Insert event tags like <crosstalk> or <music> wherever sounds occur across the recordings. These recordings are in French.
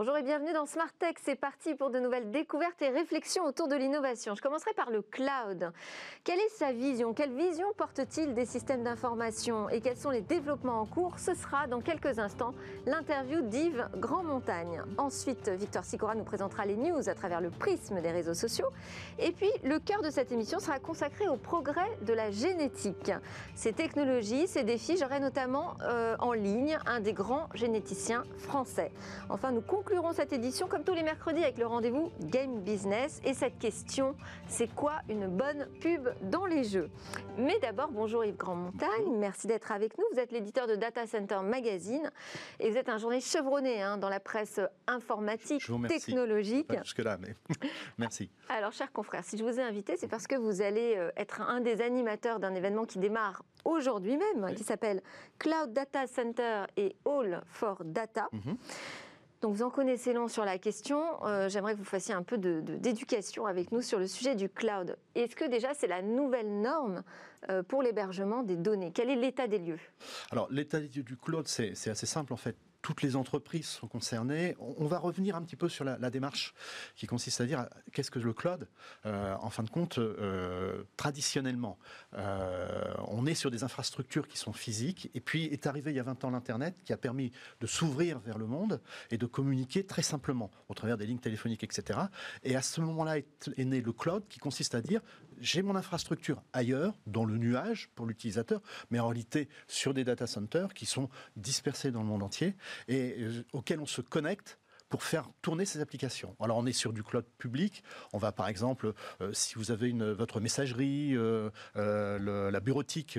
Bonjour et bienvenue dans Smart Tech. C'est parti pour de nouvelles découvertes et réflexions autour de l'innovation. Je commencerai par le cloud. Quelle est sa vision? Quelle vision porte-t-il des systèmes d'information? Et quels sont les développements en cours? Ce sera dans quelques instants l'interview d'Yves Grandmontagne. Ensuite, Victor Sicora nous présentera les news à travers le prisme des réseaux sociaux. Et puis, le cœur de cette émission sera consacré au progrès de la génétique. Ces technologies, ces défis, j'aurai notamment euh, en ligne un des grands généticiens français. Enfin, nous conclurons cette édition comme tous les mercredis avec le rendez-vous Game Business. Et cette question, c'est quoi une bonne pub dans les jeux? Mais d'abord, bonjour Yves Grandmontagne, merci d'être avec nous. Vous êtes l'éditeur de Data Center Magazine et vous êtes un journaliste chevronné hein, dans la presse informatique, technologique. Jusque-là, mais <laughs> merci. Alors, chers confrères, si je vous ai invité, c'est parce que vous allez euh, être un des animateurs d'un événement qui démarre aujourd'hui même, qui s'appelle Cloud Data Center et All for Data. Mhm. Donc vous en connaissez long sur la question. Euh, j'aimerais que vous fassiez un peu d'éducation avec nous sur le sujet du cloud. Est-ce que déjà c'est la nouvelle norme euh, pour l'hébergement des données? Quel est l'état des lieux? Alors l'état des lieux du cloud, c'est assez simple en fait toutes les entreprises sont concernées. On, va revenir un petit peu sur la, démarche qui consiste à dire qu'est-ce que le cloud euh, En fin de compte, euh, traditionnellement, euh, on est sur des infrastructures qui sont physiques, et puis est arrivé il y a 20 ans l'Internet qui a permis de s'ouvrir vers le monde et de communiquer très simplement au travers des lignes téléphoniques, etc. Et à ce moment-là est né le cloud qui consiste à dire j'ai mon infrastructure ailleurs, dans le nuage pour l'utilisateur, mais en réalité sur des data centers qui sont dispersés dans le monde entier et euh, auxquels on se connecte pour faire tourner ces applications. Alors on est sur du cloud public. On va par exemple, euh, si vous avez une, votre messagerie, euh, euh, la bureautique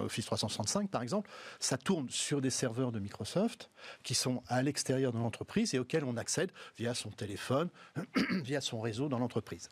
Office 365 par exemple, ça tourne sur des serveurs de Microsoft qui sont à l'extérieur de l'entreprise et auxquels on accède via son téléphone, <clears throat> via son réseau dans l'entreprise.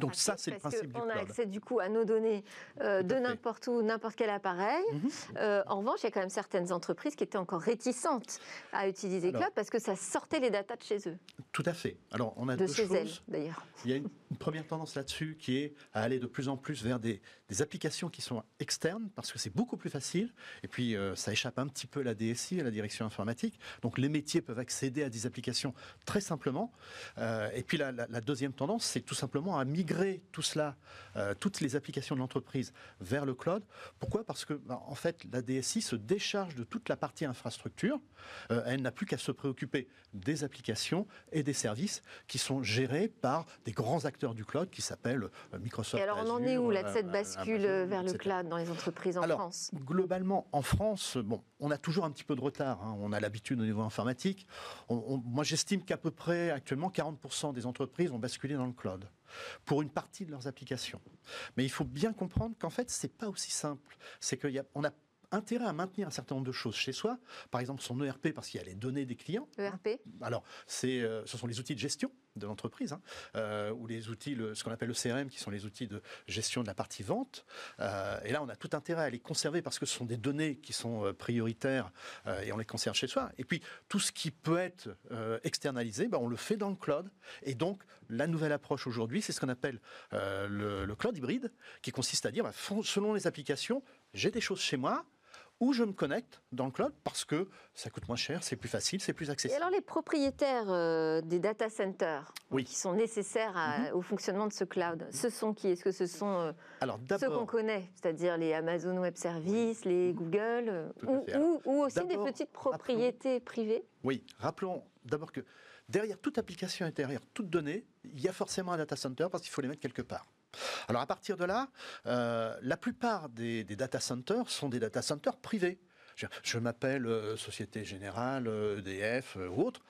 Donc ça c'est le principe du cloud. On a accès du coup à nos données de n'importe où, n'importe quel appareil. Mhm. en revanche, il y a quand même certaines entreprises qui étaient encore réticentes à utiliser cloud parce que ça sortait les datas de chez eux. Tout à fait. Alors, on a de deux chez choses. d'ailleurs. Il y a une, première tendance là-dessus qui est à aller de plus en plus vers des, applications qui sont externes, parce que c'est beaucoup plus facile. Et puis, euh, ça échappe un petit peu à la DSI, à la direction informatique. Donc, les métiers peuvent accéder à des applications très simplement. Euh, et puis, la, deuxième tendance, c'est tout simplement à migrer tout cela, euh, toutes les applications de l'entreprise vers le cloud. Pourquoi? Parce que, bah, en fait, la DSI se décharge de toute la partie infrastructure. elle n'a plus qu'à se préoccuper des applications et des services qui sont gérés par des grands acteurs du cloud qui s'appellent euh, Microsoft. Et alors on en est où là de cette euh, bascule vers le cloud dans les entreprises en alors, France? Globalement, en France, bon, on a toujours un petit peu de retard. Hein. On a l'habitude au niveau informatique. moi, j'estime qu'à peu près actuellement 40% des entreprises ont basculé dans le cloud pour une partie de leurs applications. Mais il faut bien comprendre qu'en fait, c'est pas aussi simple. C'est qu'on a intérêt à maintenir un certain nombre de choses chez soi. Par exemple, son ERP, parce qu'il y a les données des clients. ERP Alors, c'est, euh, ce sont les outils de gestion de l'entreprise, hein, euh, ou les outils, ce qu'on appelle le CRM, qui sont les outils de gestion de la partie vente. Euh, et là, on a tout intérêt à les conserver parce que ce sont des données qui sont prioritaires et on les conserve chez soi. Et puis, tout ce qui peut être externalisé, ben, on le fait dans le cloud. Et donc, la nouvelle approche aujourd'hui, c'est ce qu'on appelle le, cloud hybride, qui consiste à dire, ben, selon les applications, j'ai des choses chez moi, ou je me connecte dans le cloud parce que ça coûte moins cher, c'est plus facile, c'est plus accessible. Et alors les propriétaires euh, des data centers qui sont nécessaires mhm. au fonctionnement de ce cloud, ce sont qui? Est-ce que ce sont euh, alors, ceux qu'on connaît, c'est-à-dire les Amazon Web Services, les Google, euh, ou, ou, aussi des petites propriétés privées? Oui, rappelons d'abord que derrière toute application et derrière toute donnée, il y a forcément un data center parce qu'il faut les mettre quelque part. Alors à partir de là, euh, la plupart des, data centers sont des data centers privés. Je, m'appelle euh, Société Générale, EDF euh, ou autre.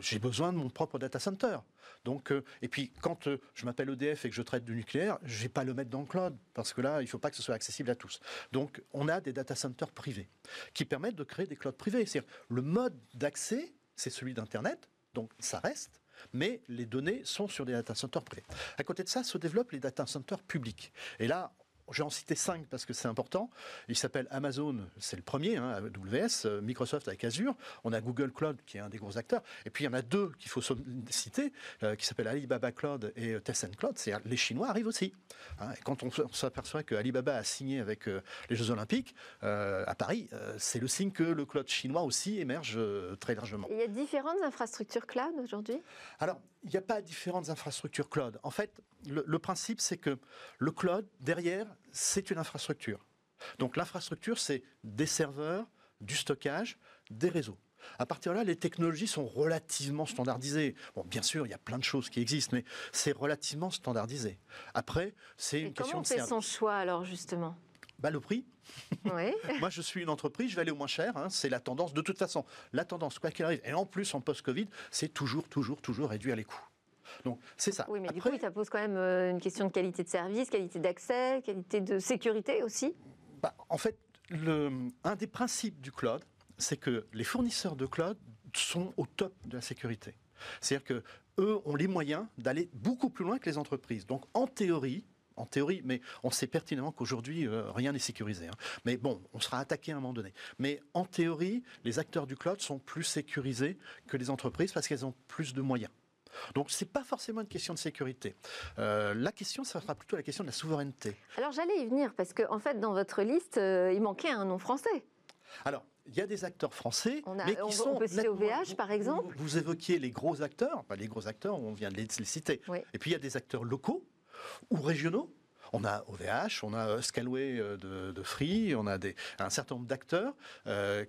J'ai besoin de mon propre data center. Donc, et puis quand je m'appelle EDF et que je traite du nucléaire, je vais pas le mettre dans le cloud parce que là, il faut pas que ce soit accessible à tous. Donc, on a des data centers privés qui permettent de créer des clouds privés. C'est-à-dire le mode d'accès, c'est celui d'Internet, donc ça reste mais les données sont sur des data centers privés. À côté de ça, se développent les data centers publics. Et là, je vais en citer cinq parce que c'est important. Il s'appelle Amazon, c'est le premier, hein, AWS, euh, Microsoft avec Azure. On a Google Cloud qui est un des gros acteurs. Et puis il y en a deux qu'il faut citer, euh, qui s'appellent Alibaba Cloud et euh, Tencent Cloud. C'est les Chinois arrivent aussi. Hein. et quand on, s'aperçoit que Alibaba a signé avec les Jeux Olympiques à Paris, c'est le signe que le cloud chinois aussi émerge très largement. il y a différentes infrastructures cloud aujourd'hui? Alors, il n'y a pas différentes infrastructures cloud. En fait, le, principe, c'est que le cloud, derrière, c'est une infrastructure. Donc l'infrastructure, c'est des serveurs, du stockage, des réseaux. À partir de là, les technologies sont relativement standardisées. Bon, bien sûr, il y a plein de choses qui existent, mais c'est relativement standardisé. Après, c'est une question de Comment on fait son choix alors justement? Bah, le prix. Oui. <laughs> Moi, je suis une entreprise, je vais aller au moins cher. Hein. c'est la tendance. De toute façon, la tendance, quoi qu'il arrive, et en plus en post-Covid, c'est toujours, toujours, toujours réduire les coûts. Donc, c'est ça. Oui, mais du coup, ça pose quand même euh, une question de qualité de service, qualité d'accès, qualité de sécurité aussi bah, En fait, le, un des principes du cloud, c'est que les fournisseurs de cloud sont au top de la sécurité. C'est-à-dire que eux ont les moyens d'aller beaucoup plus loin que les entreprises. Donc, en théorie, en théorie, mais on sait pertinemment qu'aujourd'hui, euh, rien n'est sécurisé. Hein. Mais bon, on sera attaqué à un moment donné. Mais en théorie, les acteurs du cloud sont plus sécurisés que les entreprises parce qu'elles ont plus de moyens. Donc ce n'est pas forcément une question de sécurité. Euh, la question, ça sera plutôt la question de la souveraineté. Alors j'allais y venir parce qu'en en fait, dans votre liste, euh, il manquait un nom français. Alors, il y a des acteurs français, mais qui sont. On peut citer OVH, par exemple. Vous, évoquiez les gros acteurs, les gros acteurs, on vient de les, citer. Et puis il y a des acteurs locaux ou régionaux. On a OVH, on a euh, Scalway de, de Free, on a des, un certain nombre d'acteurs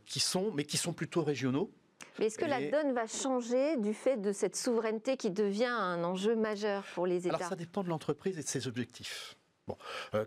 qui sont, mais qui sont plutôt régionaux mais est-ce que la donne va changer du fait de cette souveraineté qui devient un enjeu majeur pour les États Alors ça dépend de l'entreprise et de ses objectifs. Bon, euh,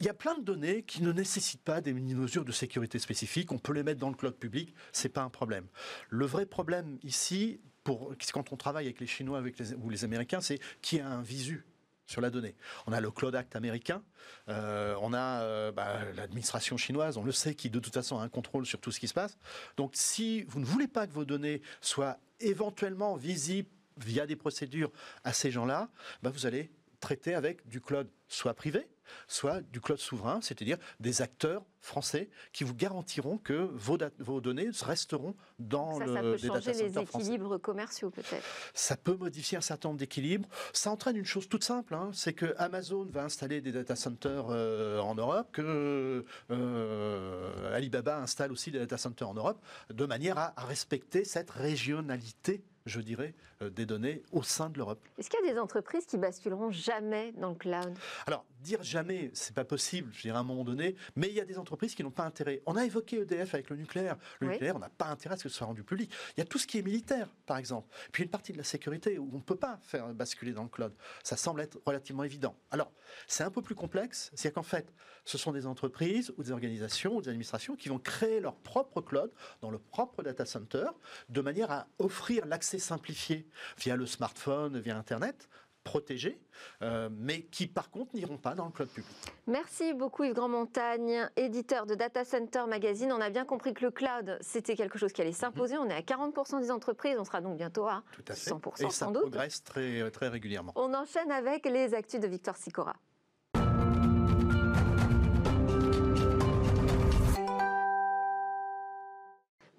il y a plein de données qui ne nécessitent pas des mesures de sécurité spécifiques. On peut les mettre dans le cloud public, c'est pas un problème. Le vrai problème ici, pour, quand on travaille avec les Chinois avec les, ou les Américains, c'est qui a un visu sur la donnée. On a le Cloud Act américain, euh, on a euh, bah, l'administration chinoise, on le sait, qui de toute façon a un contrôle sur tout ce qui se passe. Donc si vous ne voulez pas que vos données soient éventuellement visibles via des procédures à ces gens-là, bah, vous allez traiter avec du cloud soit privé, soit du cloud souverain, c'est-à-dire des acteurs français qui vous garantiront que vos, vos données resteront dans ça, le ça peut changer les équilibres commerciaux peut-être. Ça peut modifier un certain nombre d'équilibres. Ça entraîne une chose toute simple, hein, c'est que Amazon va installer des data centers euh, en Europe, que euh, Alibaba installe aussi des data centers en Europe, de manière à respecter cette régionalité je dirais, euh, des données au sein de l'Europe. Est-ce qu'il y a des entreprises qui basculeront jamais dans le cloud? Alors, dire jamais, c'est pas possible, je dirais à un moment donné, mais il y a des entreprises qui n'ont pas intérêt. On a évoqué EDF avec le nucléaire. Le nucléaire, on n'a pas intérêt à ce que ce soit rendu public. Il y a tout ce qui est militaire, par exemple. Puis une partie de la sécurité où on ne peut pas faire basculer dans le cloud. Ça semble être relativement évident. Alors, c'est un peu plus complexe, c'est qu'en fait, ce sont des entreprises ou des organisations ou des administrations qui vont créer leur propre cloud dans le propre data center de manière à offrir l'accès simplifié via le smartphone, via Internet, protégés, euh, mais qui par contre n'iront pas dans le cloud public. Merci beaucoup Yves Grand-Montagne, éditeur de Data Center Magazine. On a bien compris que le cloud, c'était quelque chose qui allait s'imposer. On est à 40% des entreprises, on sera donc bientôt à, Tout à fait. 100% Et ça progresse très, très régulièrement. On enchaîne avec les actus de Victor Sicora.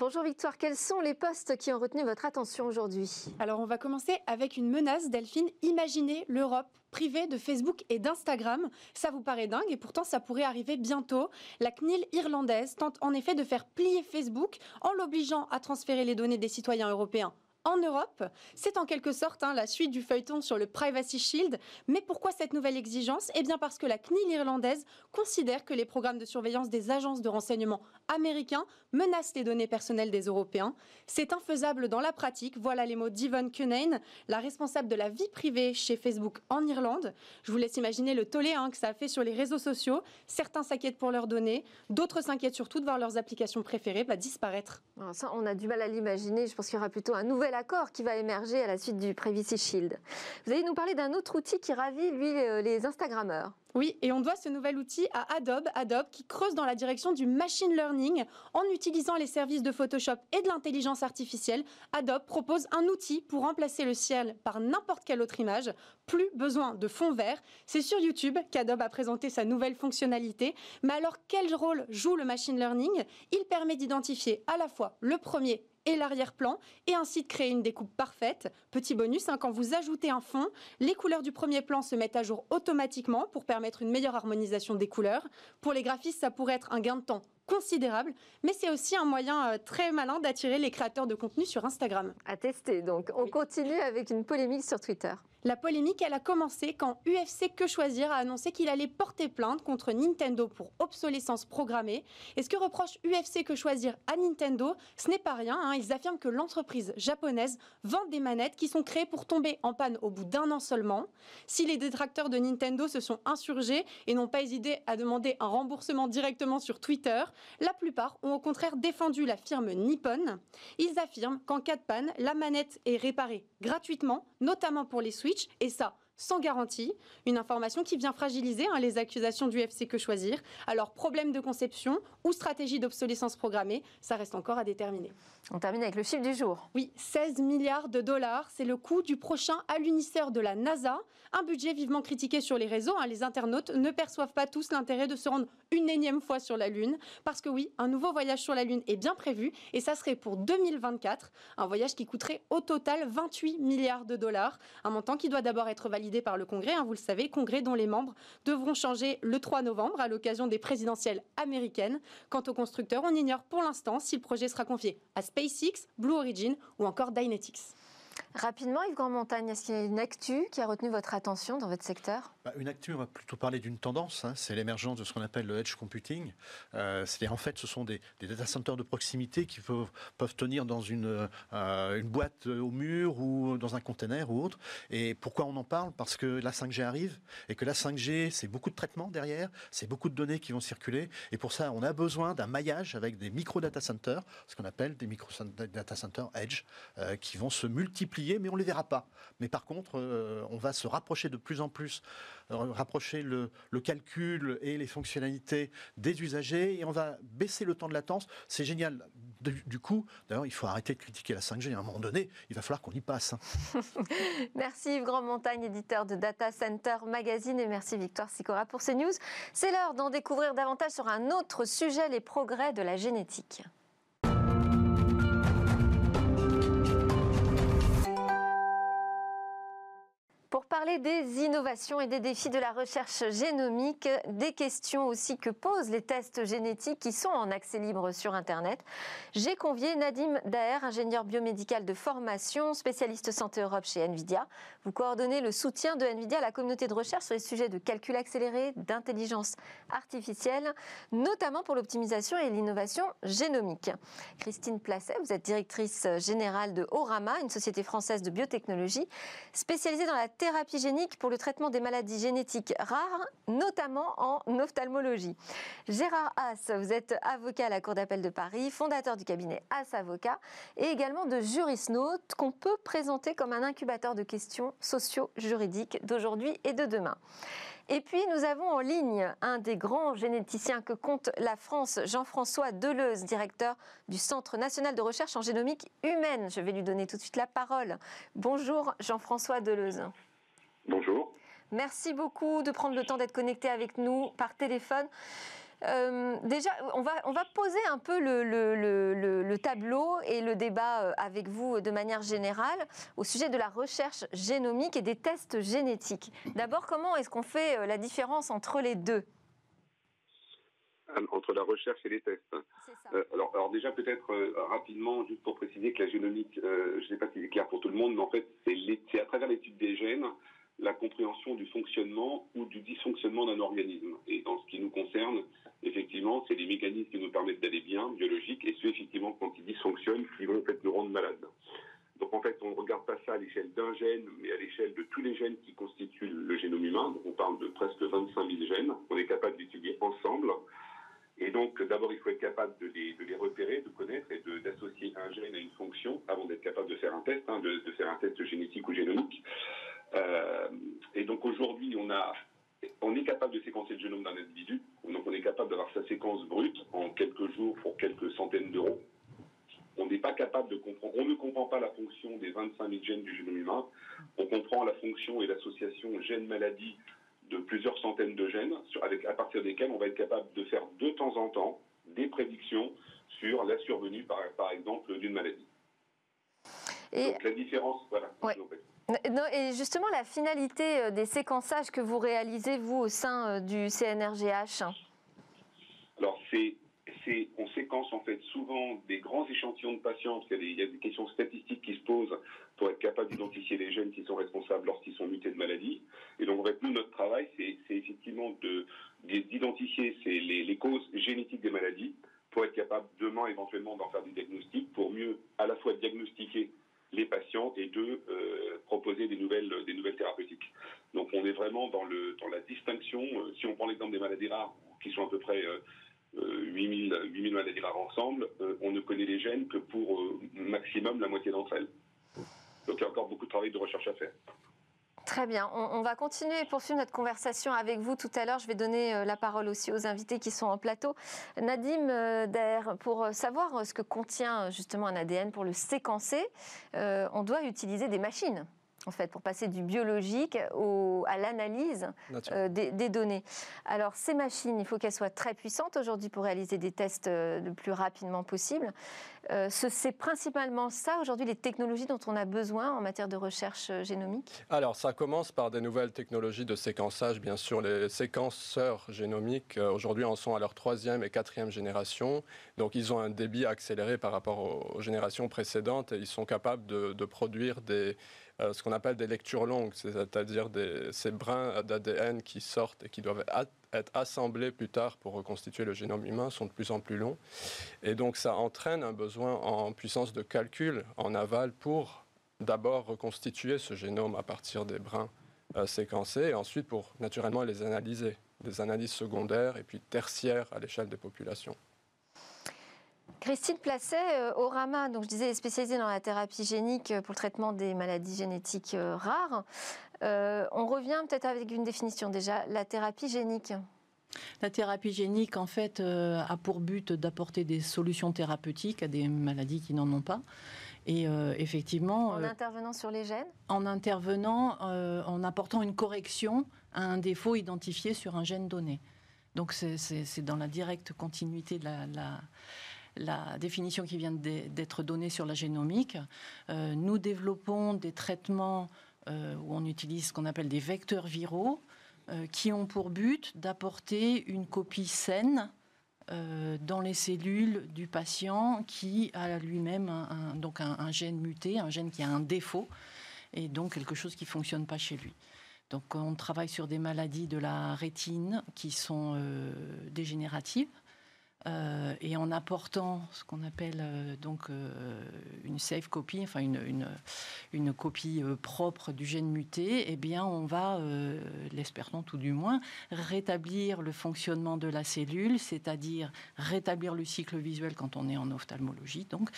Bonjour Victoire, quels sont les postes qui ont retenu votre attention aujourd'hui? Alors on va commencer avec une menace, Delphine. Imaginez l'Europe privée de Facebook et d'Instagram. Ça vous paraît dingue et pourtant ça pourrait arriver bientôt. La CNIL irlandaise tente en effet de faire plier Facebook en l'obligeant à transférer les données des citoyens européens en Europe. C'est en quelque sorte hein, la suite du feuilleton sur le Privacy Shield. Mais pourquoi cette nouvelle exigence? Eh bien parce que la CNIL irlandaise considère que les programmes de surveillance des agences de renseignement américains menacent les données personnelles des Européens. C'est infaisable dans la pratique. Voilà les mots d'Yvonne Cunane, la responsable de la vie privée chez Facebook en Irlande. Je vous laisse imaginer le tollé hein, que ça a fait sur les réseaux sociaux. Certains s'inquiètent pour leurs données, d'autres s'inquiètent surtout de voir leurs applications préférées bah, disparaître. ça, on a du mal à l'imaginer. Je pense qu'il y aura plutôt un nouvel accord qui va émerger à la suite du Privacy Shield. Vous allez nous parler d'un autre outil qui ravit, lui, les Instagrammeurs. Oui, et on doit ce nouvel outil à Adobe, Adobe qui creuse dans la direction du machine learning en utilisant les services de Photoshop et de l'intelligence artificielle. Adobe propose un outil pour remplacer le ciel par n'importe quelle autre image. Plus besoin de fond vert. C'est sur YouTube qu'Adobe a présenté sa nouvelle fonctionnalité. Mais alors, quel rôle joue le machine learning? Il permet d'identifier à la fois le premier et l'arrière-plan et ainsi de créer une découpe parfaite. Petit bonus, hein, quand vous ajoutez un fond, les couleurs du premier plan se mettent à jour automatiquement pour permettre une meilleure harmonisation des couleurs. Pour les graphistes, ça pourrait être un gain de temps considérable, mais c'est aussi un moyen euh, très malin d'attirer les créateurs de contenu sur Instagram. À tester donc. On continue avec une polémique sur Twitter. La polémique, elle a commencé quand UFC Que Choisir a annoncé qu'il allait porter plainte contre Nintendo pour obsolescence programmée. Et ce que reproche UFC Que Choisir à Nintendo, ce n'est pas rien. Hein. Ils affirment que l'entreprise japonaise vend des manettes qui sont créées pour tomber en panne au bout d'un an seulement. Si les détracteurs de Nintendo se sont insurgés et n'ont pas hésité à demander un remboursement directement sur Twitter, la plupart ont au contraire défendu la firme Nippon. Ils affirment qu'en cas de panne, la manette est réparée gratuitement, notamment pour les Switch, et ça, sans garantie, une information qui vient fragiliser hein, les accusations du FC que choisir. Alors problème de conception ou stratégie d'obsolescence programmée, ça reste encore à déterminer. On termine avec le chiffre du jour. Oui, 16 milliards de dollars, c'est le coût du prochain alunisseur de la NASA, un budget vivement critiqué sur les réseaux. Hein. Les internautes ne perçoivent pas tous l'intérêt de se rendre une énième fois sur la Lune, parce que oui, un nouveau voyage sur la Lune est bien prévu, et ça serait pour 2024, un voyage qui coûterait au total 28 milliards de dollars, un montant qui doit d'abord être validé par le Congrès, hein, vous le savez, Congrès dont les membres devront changer le 3 novembre à l'occasion des présidentielles américaines. Quant aux constructeurs, on ignore pour l'instant si le projet sera confié à SpaceX, Blue Origin ou encore Dynetics. Rapidement, Yves Grand-Montagne, est-ce qu'il y a une actu qui a retenu votre attention dans votre secteur? Une actu, on va plutôt parler d'une tendance, hein. c'est l'émergence de ce qu'on appelle le edge computing. Euh, C'est-à-dire, en fait, ce sont des, data centers de proximité qui peuvent, tenir dans une, euh, une boîte au mur ou dans un container ou autre. Et pourquoi on en parle? Parce que la 5G arrive et que la 5G, c'est beaucoup de traitements derrière, c'est beaucoup de données qui vont circuler. Et pour ça, on a besoin d'un maillage avec des micro-data centers, ce qu'on appelle des micro-data centers edge, euh, qui vont se multiplier mais on ne les verra pas. Mais par contre, on va se rapprocher de plus en plus, rapprocher le, calcul et les fonctionnalités des usagers, et on va baisser le temps de latence. C'est génial. Du, coup, d'ailleurs, il faut arrêter de critiquer la 5G. À un moment donné, il va falloir qu'on y passe. Hein. <laughs> merci Yves Grand-Montagne, éditeur de Data Center Magazine, et merci Victoire Sicora pour ces news. C'est l'heure d'en découvrir davantage sur un autre sujet, les progrès de la génétique. Pour parler des innovations et des défis de la recherche génomique, des questions aussi que posent les tests génétiques qui sont en accès libre sur Internet, j'ai convié Nadim Daher, ingénieur biomédical de formation, spécialiste santé Europe chez NVIDIA. Vous coordonnez le soutien de NVIDIA à la communauté de recherche sur les sujets de calcul accéléré, d'intelligence artificielle, notamment pour l'optimisation et l'innovation génomique. Christine Placet, vous êtes directrice générale de Orama, une société française de biotechnologie spécialisée dans la thérapie génique pour le traitement des maladies génétiques rares, notamment en ophtalmologie. Gérard Haas, vous êtes avocat à la Cour d'appel de Paris, fondateur du cabinet Haas Avocat et également de Jurisnote qu'on peut présenter comme un incubateur de questions socio-juridiques d'aujourd'hui et de demain. Et puis nous avons en ligne un des grands généticiens que compte la France, Jean-François Deleuze, directeur du Centre national de recherche en génomique humaine. Je vais lui donner tout de suite la parole. Bonjour Jean-François Deleuze. Bonjour. Merci beaucoup de prendre le temps d'être connecté avec nous par téléphone. Euh, déjà, on va, on va poser un peu le, le, tableau et le débat euh, avec vous de manière générale au sujet de la recherche génomique et des tests génétiques. D'abord, comment est-ce qu'on fait euh, la différence entre les deux? Entre la recherche et les tests. alors, alors, déjà peut-être rapidement, juste pour préciser que la génomique, je ne sais pas si c'est clair pour tout le monde, mais en fait c'est à travers l'étude des gènes la compréhension du fonctionnement ou du dysfonctionnement d'un organisme. Et dans ce qui nous concerne, effectivement, c'est les mécanismes qui nous permettent d'aller bien, biologiques, et ceux, effectivement, quand ils dysfonctionnent, qui vont peut-être nous rendre malades. Donc en fait, on ne regarde pas ça à l'échelle d'un gène, mais à l'échelle de tous les gènes qui constituent le génome humain. Donc on parle de presque 25 000 gènes qu'on est capable d'étudier ensemble. Et donc, d'abord, il faut être capable de les, repérer, de connaître et d'associer un gène à une fonction avant d'être capable de faire un test, hein, de, faire un test génétique ou génomique. Euh, et donc, aujourd'hui, on, a, on est capable de séquencer le génome d'un individu. Donc, on est capable d'avoir sa séquence brute en quelques jours pour quelques centaines d'euros. On n'est pas capable de comprendre, on ne comprend pas la fonction des 25 000 gènes du génome humain. On comprend la fonction et l'association gène-maladie de plusieurs centaines de gènes, avec, à partir desquels on va être capable de faire de temps en temps des prédictions sur la survenue, par, par exemple, d'une maladie. Et Donc la différence, voilà. Et justement, la finalité euh, des séquençages que vous réalisez, vous, au sein euh, du CNRGH Alors, c'est on séquence en fait souvent des grands échantillons de patients, parce qu'il y, a des questions statistiques qui se posent pour être capable d'identifier les gènes qui sont responsables lorsqu'ils sont mutés de maladie. Et donc en fait, nous, notre travail, c'est effectivement d'identifier les, les causes génétiques des maladies pour être capable demain éventuellement d'en faire des diagnostics pour mieux à la fois diagnostiquer les patients et de euh, proposer des nouvelles, des nouvelles thérapeutiques. Donc on est vraiment dans, le, dans la distinction, euh, si on prend l'exemple des maladies rares, qui sont à peu près euh, 8000, euh, 8000 maladies rares ensemble, euh, on ne connaît les gènes que pour euh, maximum la moitié d'entre elles. Donc il y a encore beaucoup de travail de recherche à faire. Très bien. On, va continuer et poursuivre notre conversation avec vous tout à l'heure. Je vais donner la parole aussi aux invités qui sont en plateau. Nadim Der, pour savoir ce que contient justement un ADN, pour le séquencer, on doit utiliser des machines en fait, pour passer du biologique à l'analyse euh, des, données. Alors, ces machines, il faut qu'elles soient très puissantes aujourd'hui pour réaliser des tests euh, le plus rapidement possible. Euh, c'est principalement ça, aujourd'hui, les technologies dont on a besoin en matière de recherche génomique Alors, ça commence par des nouvelles technologies de séquençage. Bien sûr, les séquenceurs génomiques, aujourd'hui, en sont à leur troisième et quatrième génération. Donc, ils ont un débit accéléré par rapport aux, générations précédentes et ils sont capables de produire des ce qu'on appelle des lectures longues, c'est-à-dire ces brins d'ADN qui sortent et qui doivent être assemblés plus tard pour reconstituer le génome humain sont de plus en plus longs. Et donc ça entraîne un besoin en puissance de calcul en aval pour d'abord reconstituer ce génome à partir des brins euh, séquencés et ensuite pour naturellement les analyser, des analyses secondaires et puis tertiaires à l'échelle des populations. Christine Placet, euh, au RAMA, donc je disais spécialisée dans la thérapie génique euh, pour le traitement des maladies génétiques euh, rares. on revient peut-être avec une définition déjà, la thérapie génique. La thérapie génique, en fait, a pour but d'apporter des solutions thérapeutiques à des maladies qui n'en ont pas. Et effectivement. En intervenant sur les gènes? En intervenant, en apportant une correction à un défaut identifié sur un gène donné. Donc c'est dans la directe continuité de la la définition qui vient d'être donnée sur la génomique. Euh, nous développons des traitements euh, où on utilise ce qu'on appelle des vecteurs viraux euh, qui ont pour but d'apporter une copie saine dans les cellules du patient qui a lui-même un, donc un, gène muté, un gène qui a un défaut et donc quelque chose qui ne fonctionne pas chez lui. Donc on travaille sur des maladies de la rétine qui sont dégénératives euh, et en apportant ce qu'on appelle euh, donc euh, une safe copy, enfin une, une, copie propre du gène muté, eh bien on va, l'espérons tout du moins, rétablir le fonctionnement de la cellule, c'est-à-dire rétablir le cycle visuel quand on est en ophtalmologie, donc,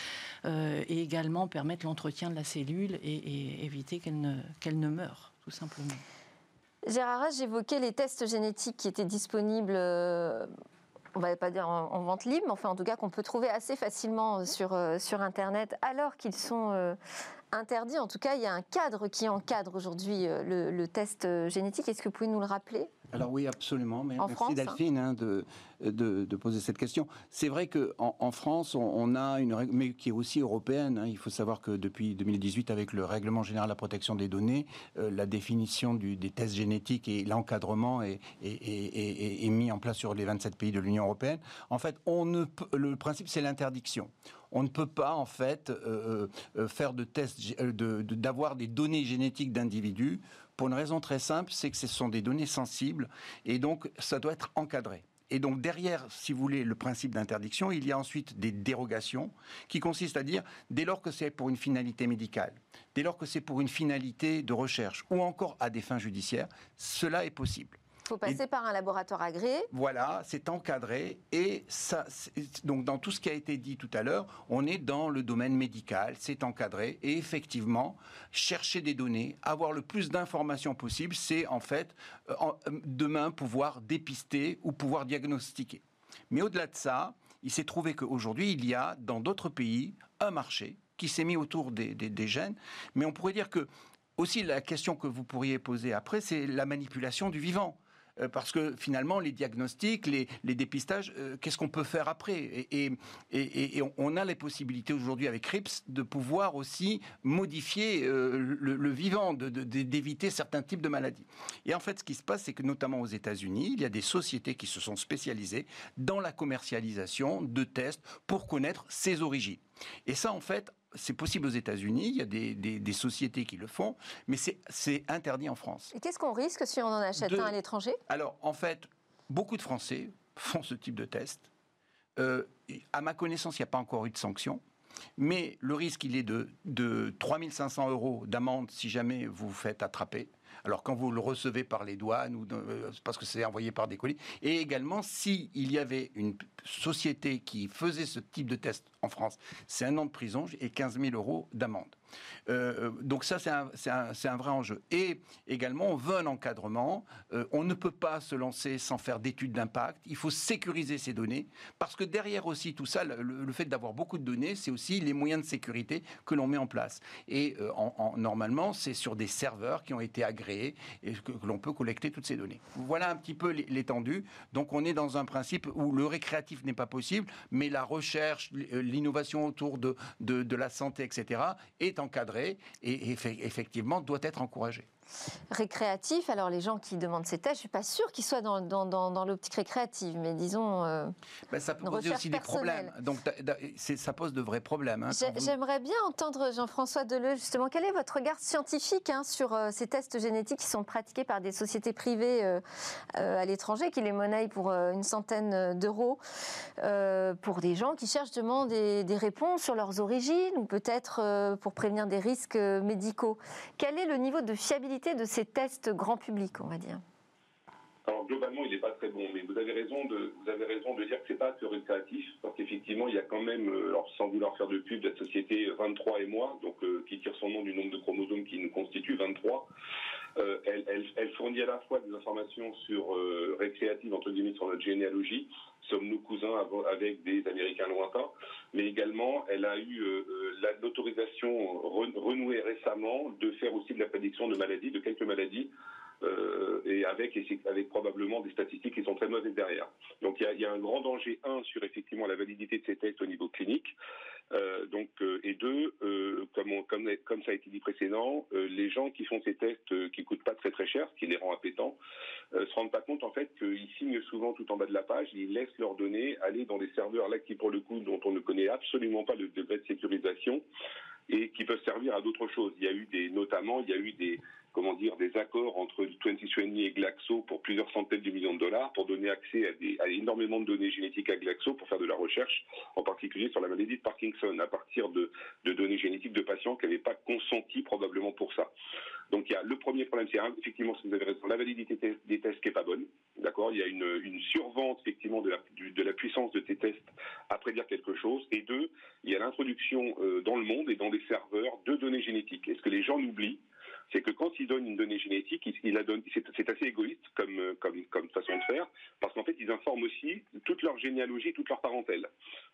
et également permettre l'entretien de la cellule et, éviter qu'elle ne, qu'elle ne meure, tout simplement. Gérard, j'évoquais les tests génétiques qui étaient disponibles on va pas dire en, vente libre, mais enfin en tout cas qu'on peut trouver assez facilement sur, euh, sur Internet alors qu'ils sont euh, interdits. En tout cas, il y a un cadre qui encadre aujourd'hui euh, le, le, test génétique. Est-ce que vous pouvez nous le rappeler? Alors oui, absolument. Mais merci hein Delphine hein, de, de, poser cette question. C'est vrai qu'en en, France, on, a une règle, mais qui est aussi européenne. Hein. Il faut savoir que depuis 2018, avec le règlement général de la protection des données, euh, la définition des tests génétiques et l'encadrement est, est, mis en place sur les 27 pays de l'Union européenne. En fait, on ne le principe, c'est l'interdiction on ne peut pas en fait euh, euh, faire de tests, d'avoir des données génétiques d'individus pour une raison très simple, c'est que ce sont des données sensibles et donc ça doit être encadré. Et donc derrière, si vous voulez, le principe d'interdiction, il y a ensuite des dérogations qui consistent à dire, dès lors que c'est pour une finalité médicale, dès lors que c'est pour une finalité de recherche ou encore à des fins judiciaires, cela est possible. Il faut passer par un laboratoire agréé. Voilà, c'est encadré. Et ça, donc dans tout ce qui a été dit tout à l'heure, on est dans le domaine médical, c'est encadré. Et effectivement, chercher des données, avoir le plus d'informations possible, c'est en fait euh, demain pouvoir dépister ou pouvoir diagnostiquer. Mais au-delà de ça, il s'est trouvé qu'aujourd'hui, il y a dans d'autres pays un marché qui s'est mis autour des, des, gènes. Mais on pourrait dire que aussi la question que vous pourriez poser après, c'est la manipulation du vivant. Euh, parce que finalement, les diagnostics, les, dépistages, euh, qu'est-ce qu'on peut faire après? Et, on a les possibilités aujourd'hui avec RIPS de pouvoir aussi modifier euh, le, vivant, d'éviter certains types de maladies. Et en fait, ce qui se passe, c'est que notamment aux États-Unis, il y a des sociétés qui se sont spécialisées dans la commercialisation de tests pour connaître ses origines. Et ça, en fait, c'est possible aux États-Unis, il y a des, sociétés qui le font, mais c'est interdit en France. Et qu'est-ce qu'on risque si on en achète un à l'étranger? Alors, en fait, beaucoup de Français <laughs> font ce type de test. Euh, à ma connaissance, il n'y a pas encore eu de sanction. Mais le risque, il est de, de 3500 euros d'amende si jamais vous vous faites attraper. Alors quand vous le recevez par les douanes ou euh, parce que c'est envoyé par des colis, et également s'il y avait une société qui faisait ce type de test en France, c'est un an de prison et 15 000 euros d'amende. Euh, donc ça, c'est un, vrai enjeu. Et également, on veut un encadrement. Euh, on ne peut pas se lancer sans faire d'études d'impact. Il faut sécuriser ces données, parce que derrière aussi tout ça, le, fait d'avoir beaucoup de données, c'est aussi les moyens de sécurité que l'on met en place. Et euh, normalement, c'est sur des serveurs qui ont été agréés et que, l'on peut collecter toutes ces données. Voilà un petit peu l'étendue. Donc on est dans un principe où le récréatif n'est pas possible, mais la recherche, l'innovation autour de, de, de la santé, etc., est encadré et effectivement doit être encouragé récréatif. Alors les gens qui demandent ces tests, je suis pas sûre qu'ils soient dans, dans, dans, l'optique récréative, mais disons. Euh, ben, ça peut poser aussi des problèmes. Donc ça pose de vrais problèmes. Hein, j'aimerais bien entendre Jean-François Deleu justement. Quel est votre regard scientifique hein, sur euh, ces tests génétiques qui sont pratiqués par des sociétés privées euh, à l'étranger, qui les monnaient pour une centaine d'euros, pour des gens qui cherchent justement des, des réponses sur leurs origines ou peut-être pour prévenir des risques médicaux? Quel est le niveau de fiabilité de ces tests grand public, on va dire alors globalement, il n'est pas très bon, mais vous avez raison de vous avez raison de dire que c'est pas récréatif, parce qu'effectivement, il y a quand même, euh, alors sans vouloir faire de pub, la société 23 et moi, donc euh, qui tire son nom du nombre de chromosomes qui nous constitue 23. Euh, elle, fournit à la fois des informations sur récréatives entre guillemets sur notre généalogie, sommes-nous cousins avec des Américains lointains, mais également elle a eu l'autorisation renouée récemment de faire aussi de la prédiction de maladies, de quelques maladies euh, et avec, avec probablement des statistiques qui sont très mauvaises derrière. Donc il y a, un grand danger, un, sur effectivement la validité de ces tests au niveau clinique, donc, euh, et deux, comme, comme, comme, ça a été dit précédemment, les gens qui font ces tests qui coûtent pas très très cher, ce qui les rend appétants, se rendent pas compte en fait qu'ils signent souvent tout en bas de la page, ils laissent leurs données aller dans des serveurs là qui pour le coup dont on ne connaît absolument pas le degré de sécurisation et qui peuvent servir à d'autres choses. Il y a eu des, notamment, il y a eu des, comment dire, des accords entre 23andMe et Glaxo pour plusieurs centaines de millions de dollars pour donner accès à, énormément de données génétiques à Glaxo pour faire de la recherche, en particulier sur la maladie de Parkinson, à partir de, données génétiques de patients qui n'avaient pas consenti probablement pour ça. Donc il y a le premier problème, c'est effectivement, si vous avez raison, la validité des tests qui est pas bonne. D'accord, il y a une, survente effectivement de la, puissance de ces tests à prédire quelque chose. Et deux, il y a l'introduction euh, dans le monde et dans des serveurs de données génétiques. Est-ce que les gens l'oublient? C'est que quand ils donnent une donnée génétique, c'est, assez égoïste comme, euh, comme, façon de faire, parce qu'en fait, ils informent aussi toute leur généalogie, toute leur parentèle.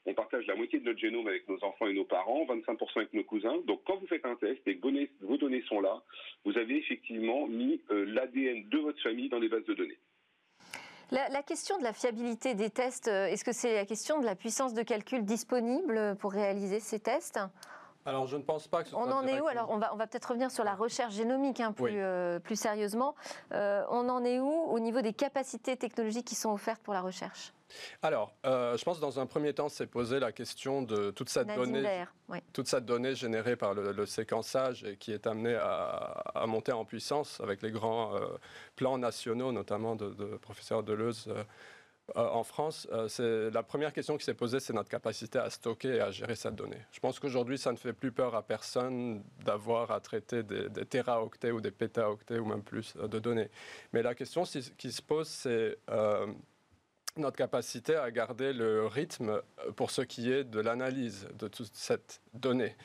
On partage la moitié de notre génome avec nos enfants et nos parents, 25% avec nos cousins. Donc, quand vous faites un test et que vos données sont là, vous avez effectivement mis euh, l'ADN de votre famille dans les bases de données. La, la, question de la fiabilité des tests, euh, est-ce que c'est la question de la puissance de calcul disponible pour réaliser ces tests? Alors, je ne pense pas que ce On en est où Alors, on va, on va peut-être revenir sur la recherche génomique hein, plus, euh, plus sérieusement. Euh, on en est où au niveau des capacités technologiques qui sont offertes pour la recherche? Alors, euh, je pense que dans un premier temps, c'est poser la question de toute cette, donnée, toute cette donnée générée par le, séquençage et qui est amenée à, monter en puissance avec les grands plans nationaux, notamment de, de professeur Deleuze euh, en France, euh, la première question qui s'est posée, c'est notre capacité à stocker et à gérer cette donnée. Je pense qu'aujourd'hui, ça ne fait plus peur à personne d'avoir à traiter des, des, téraoctets ou des pétaoctets ou même plus de données. Mais la question qui se pose, c'est notre capacité à garder le rythme pour ce qui est de l'analyse de toute cette donnée.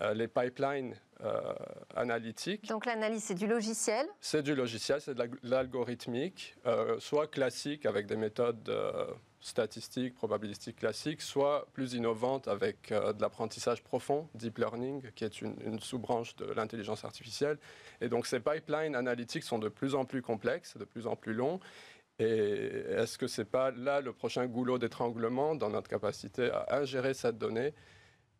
Les pipelines euh, analytique. Donc l'analyse, c'est du logiciel C'est du logiciel, c'est de l'algorithmique, euh, soit classique avec des méthodes euh, statistiques, probabilistiques classiques, soit plus innovantes avec de l'apprentissage profond, deep learning, qui est une, une sous-branche de l'intelligence artificielle. Et donc ces pipelines analytiques sont de plus en plus complexes, de plus en plus longs. Et est-ce que ce n'est pas là le prochain goulot d'étranglement dans notre capacité à ingérer cette donnée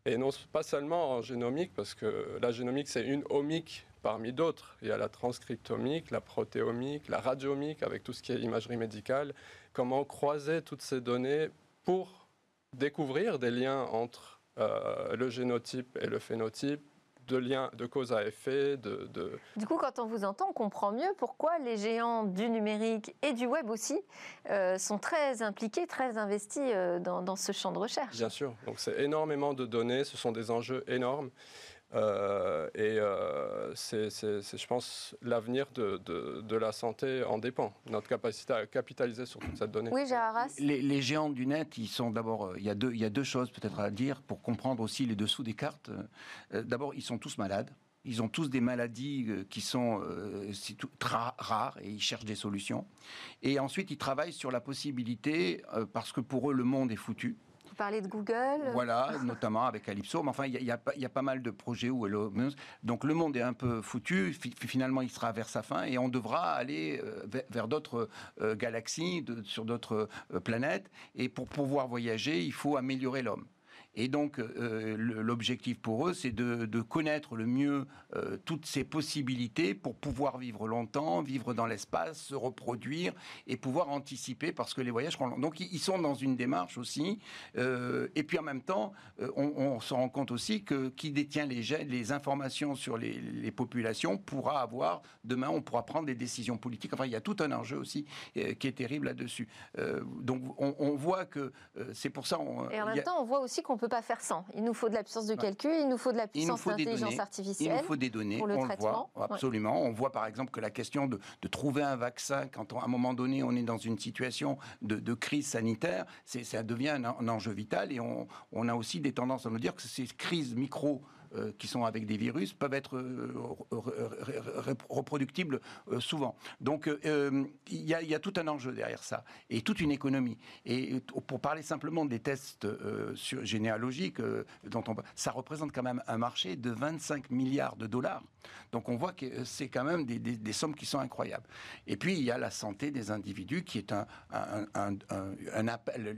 et non pas seulement en génomique, parce que la génomique, c'est une omique parmi d'autres. Il y a la transcriptomique, la protéomique, la radiomique, avec tout ce qui est imagerie médicale. Comment croiser toutes ces données pour découvrir des liens entre euh, le génotype et le phénotype, de liens de cause à effet. De, Du coup, quand on vous entend, on comprend mieux pourquoi les géants du numérique et du web aussi euh, sont très impliqués, très investis euh, dans, dans, ce champ de recherche. Bien sûr. Donc, c'est énormément de données, ce sont des enjeux énormes. Euh, et euh, c'est, je pense, l'avenir de, de, la santé en dépend. Notre capacité à capitaliser sur toute cette donnée. Oui, Gérard les, les, géants du net, ils sont d'abord. Euh, il y a deux, il y a deux choses peut-être à dire pour comprendre aussi les dessous des cartes. D'abord, ils sont tous malades. Ils ont tous des maladies qui sont très rares et ils cherchent des solutions. Et ensuite, ils travaillent sur la possibilité, parce que pour eux, le monde est foutu vous parlez de Google Voilà, notamment avec Calypso. Mais enfin, il y, a pas mal de projets où Donc le monde est un peu foutu. Finalement, il sera vers sa fin et on devra aller euh, vers, d'autres euh, galaxies, sur d'autres euh, planètes. Et pour pouvoir voyager, il faut améliorer l'homme. Et donc, euh, l'objectif pour eux, c'est de, connaître le mieux euh, toutes ces possibilités pour pouvoir vivre longtemps, vivre dans l'espace, se reproduire et pouvoir anticiper parce que les voyages seront longs. Donc, ils sont dans une démarche aussi. Euh, et puis, en même temps, on, se rend compte aussi que qui détient les, les informations sur les, populations pourra avoir, demain, on pourra prendre des décisions politiques. Enfin, il y a tout un enjeu aussi qui est terrible là-dessus. donc, on, voit que c'est pour ça. On, et en même temps, on voit aussi qu'on peut pas faire sans. Il nous faut de la puissance de calcul, il nous faut de la puissance d'intelligence artificielle. Il nous faut des données. Pour le on traitement. voit, absolument. On voit par exemple que la question de, trouver un vaccin, quand à un moment donné on est dans une situation de, crise sanitaire, ça devient un, un, enjeu vital et on, on, a aussi des tendances à nous dire que ces crises micro euh, qui sont avec des virus peuvent être euh, reproductibles euh, souvent. Donc il y, a tout un enjeu derrière ça et toute une économie. Et pour parler simplement des tests généalogiques, dont on, ça représente quand même un marché de 25 milliards de dollars. Donc on voit que c'est quand même des, sommes qui sont incroyables. Et puis il y a la santé des individus qui est un, appel.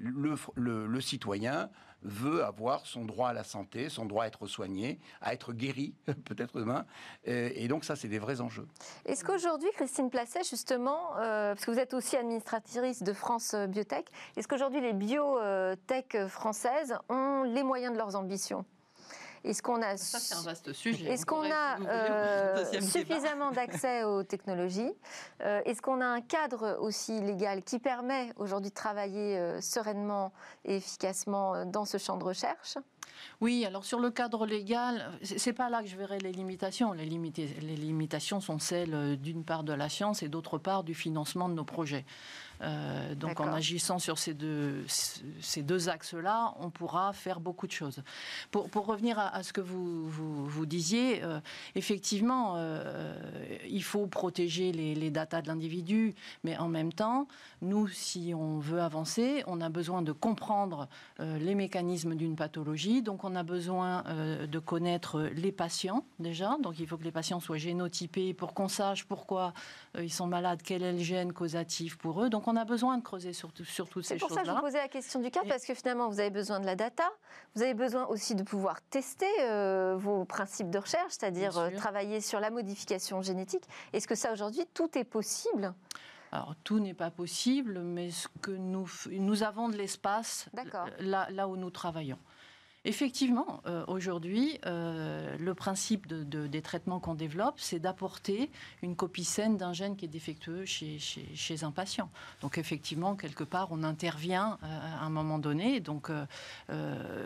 Le citoyen veut avoir son droit à la santé, son droit à être soigné, à être guéri, <laughs> peut-être demain. Et donc ça, c'est des vrais enjeux. Est-ce qu'aujourd'hui, Christine Placet, justement, euh, parce que vous êtes aussi administratrice de France Biotech, est-ce qu'aujourd'hui les biotech françaises ont les moyens de leurs ambitions? Est-ce qu'on a, Ça, c'est un vaste sujet. Est-ce qu'on a euh, suffisamment d'accès aux technologies <laughs> euh, Est-ce qu'on a un cadre aussi légal qui permet aujourd'hui de travailler euh, sereinement et efficacement dans ce champ de recherche? Oui, alors sur le cadre légal, c'est pas là que je verrai les limitations. Les, les limitations sont celles d'une part de la science et d'autre part du financement de nos projets. Euh, donc en agissant sur ces deux, ces deux axes-là, on pourra faire beaucoup de choses. Pour, pour revenir à, ce que vous, vous, disiez, euh, effectivement, euh, il faut protéger les, les datas de l'individu, mais en même temps, nous, si on veut avancer, on a besoin de comprendre les mécanismes d'une pathologie, donc on a besoin de connaître les patients déjà, donc il faut que les patients soient génotypés pour qu'on sache pourquoi ils sont malades, quel est le gène causatif pour eux. Donc on a besoin de creuser sur, sur toutes ces choses-là. C'est pour ça que je vous posais la question du cas, parce que finalement, vous avez besoin de la data, vous avez besoin aussi de pouvoir tester euh, vos principes de recherche, c'est-à-dire euh, travailler sur la modification génétique. Est-ce que ça, aujourd'hui, tout est possible? Alors, tout n'est pas possible, mais ce que nous, nous avons de l'espace là, là où nous travaillons. Effectivement, euh, aujourd'hui, euh, le principe de, des traitements qu'on développe, c'est d'apporter une copie saine d'un gène qui est défectueux chez, un patient. Donc effectivement, quelque part, on intervient euh, à un moment donné.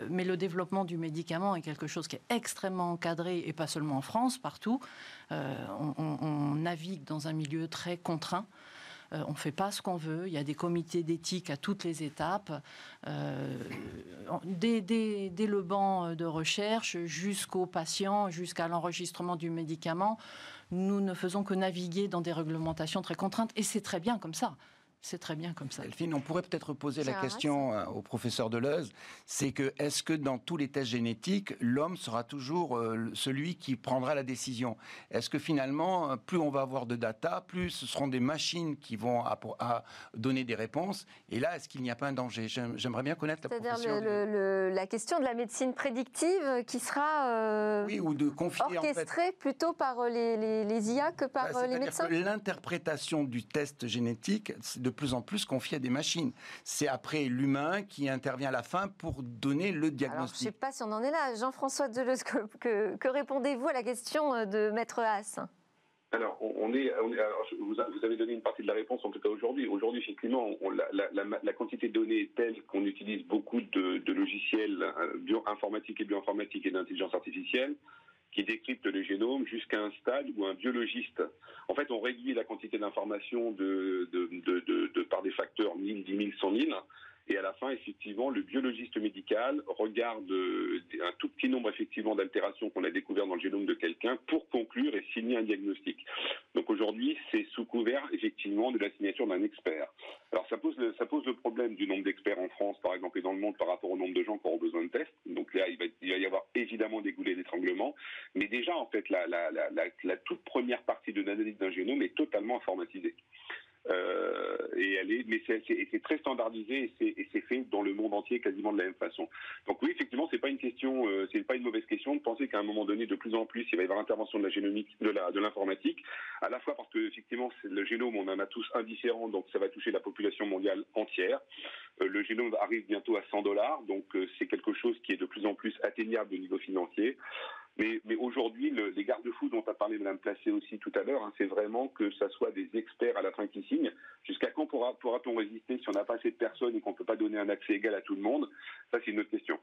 Mais le développement du médicament est quelque chose qui est extrêmement encadré, et pas seulement en France, partout. On, navigue dans un milieu très contraint. Euh, on ne fait pas ce qu'on veut. Il y a des comités d'éthique à toutes les étapes, euh, dès, le banc de recherche jusqu'au patient, jusqu'à l'enregistrement du médicament. Nous ne faisons que naviguer dans des réglementations très contraintes et c'est très bien comme ça. C'est très bien comme ça. Delphine, on pourrait peut-être poser la question euh, au professeur Deleuze. C'est que est-ce que dans tous les tests génétiques, l'homme sera toujours euh, celui qui prendra la décision? Est-ce que finalement, euh, plus on va avoir de data, plus ce seront des machines qui vont à, donner des réponses? Et là, est-ce qu'il n'y a pas un danger? J'aimerais bien connaître la C'est-à-dire la question de la médecine prédictive qui sera oui, ou de confier, orchestrée plutôt par les, IA que par bah, les médecins? L'interprétation du test génétique de plus en plus confié à des machines. C'est après l'humain qui intervient à la fin pour donner le diagnostic. Alors, je ne sais pas si on en est là. Jean-François Deleuze, que, que, répondez-vous à la question euh, de Maître Haas? Alors, on est, vous avez donné une partie de la réponse, en tout cas aujourd'hui. Aujourd'hui, effectivement, la, quantité de données est telle qu'on utilise beaucoup de, logiciels euh, bio, informatiques et bioinformatiques et d'intelligence artificielle qui décrypte le génome jusqu'à un stade où un biologiste, en fait, on réduit la quantité d'informations par des facteurs 1000, 10 000, 100 000, et à la fin, effectivement, le biologiste médical regarde euh, un tout petit nombre effectivement d'altérations qu'on a découvert dans le génome de quelqu'un pour conclure et signer un diagnostic. Donc aujourd'hui, c'est sous couvert effectivement de la signature d'un expert. Alors ça pose le, ça pose le problème du nombre d'experts en France, par exemple, et dans le monde par rapport au nombre de gens qui auront besoin de tests. Donc là, il va, y avoir évidemment des goulets d'étranglement. Mais déjà, en fait, la, la toute première partie de l'analyse d'un génome est totalement informatisée. Euh, et elle est, mais c'est très standardisé et c'est fait dans le monde entier quasiment de la même façon. Donc oui, effectivement, c'est pas une question, euh, c'est pas une mauvaise question de penser qu'à un moment donné, de plus en plus, il va y avoir intervention de la génomique, de la de l'informatique, à la fois parce que effectivement, le génome, on en a tous un différent, donc ça va toucher la population mondiale entière. Euh, le génome arrive bientôt à 100 dollars, donc c'est quelque chose qui est de plus en plus atteignable au niveau financier. Mais, mais aujourd'hui, les garde-fous dont a parlé Mme Placé aussi tout à l'heure, hein, c'est vraiment que ça soit des experts à la fin qui signent. Jusqu'à quand pourra-t-on résister si on n'a pas assez de personnes et qu'on ne peut pas donner un accès égal à tout le monde? Ça, c'est une autre question.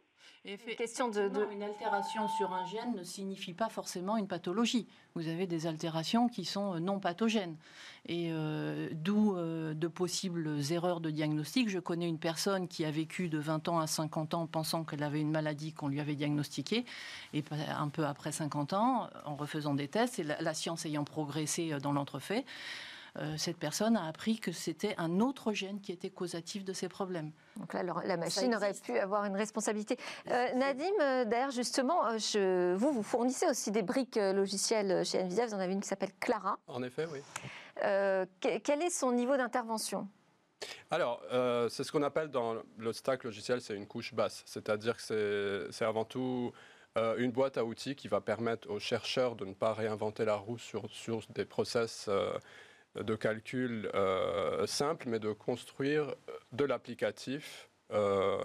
Et question de, Une altération sur un gène ne signifie pas forcément une pathologie. Vous avez des altérations qui sont euh, non pathogènes. Et euh, d'où euh, de possibles erreurs de diagnostic. Je connais une personne qui a vécu de 20 ans à 50 ans pensant qu'elle avait une maladie qu'on lui avait diagnostiquée. Et un peu après 50 ans, en refaisant des tests, et la science ayant progressé dans l'entrefait, euh, cette personne a appris que c'était un autre gène qui était causatif de ces problèmes. Donc là, la machine aurait pu avoir une responsabilité. Euh, Nadim, euh, d'ailleurs, justement, vous, vous fournissez aussi des briques logicielles chez NVIDIA. Vous en avez une qui s'appelle Clara. En effet, oui. quel est son niveau d'intervention? Alors, c'est ce qu'on appelle dans le stack logiciel, c'est une couche basse. C'est-à-dire que c'est avant tout une boîte à outils qui va permettre aux chercheurs de ne pas réinventer la roue sur, sur des process de calcul euh, simple, mais de construire de l'applicatif euh,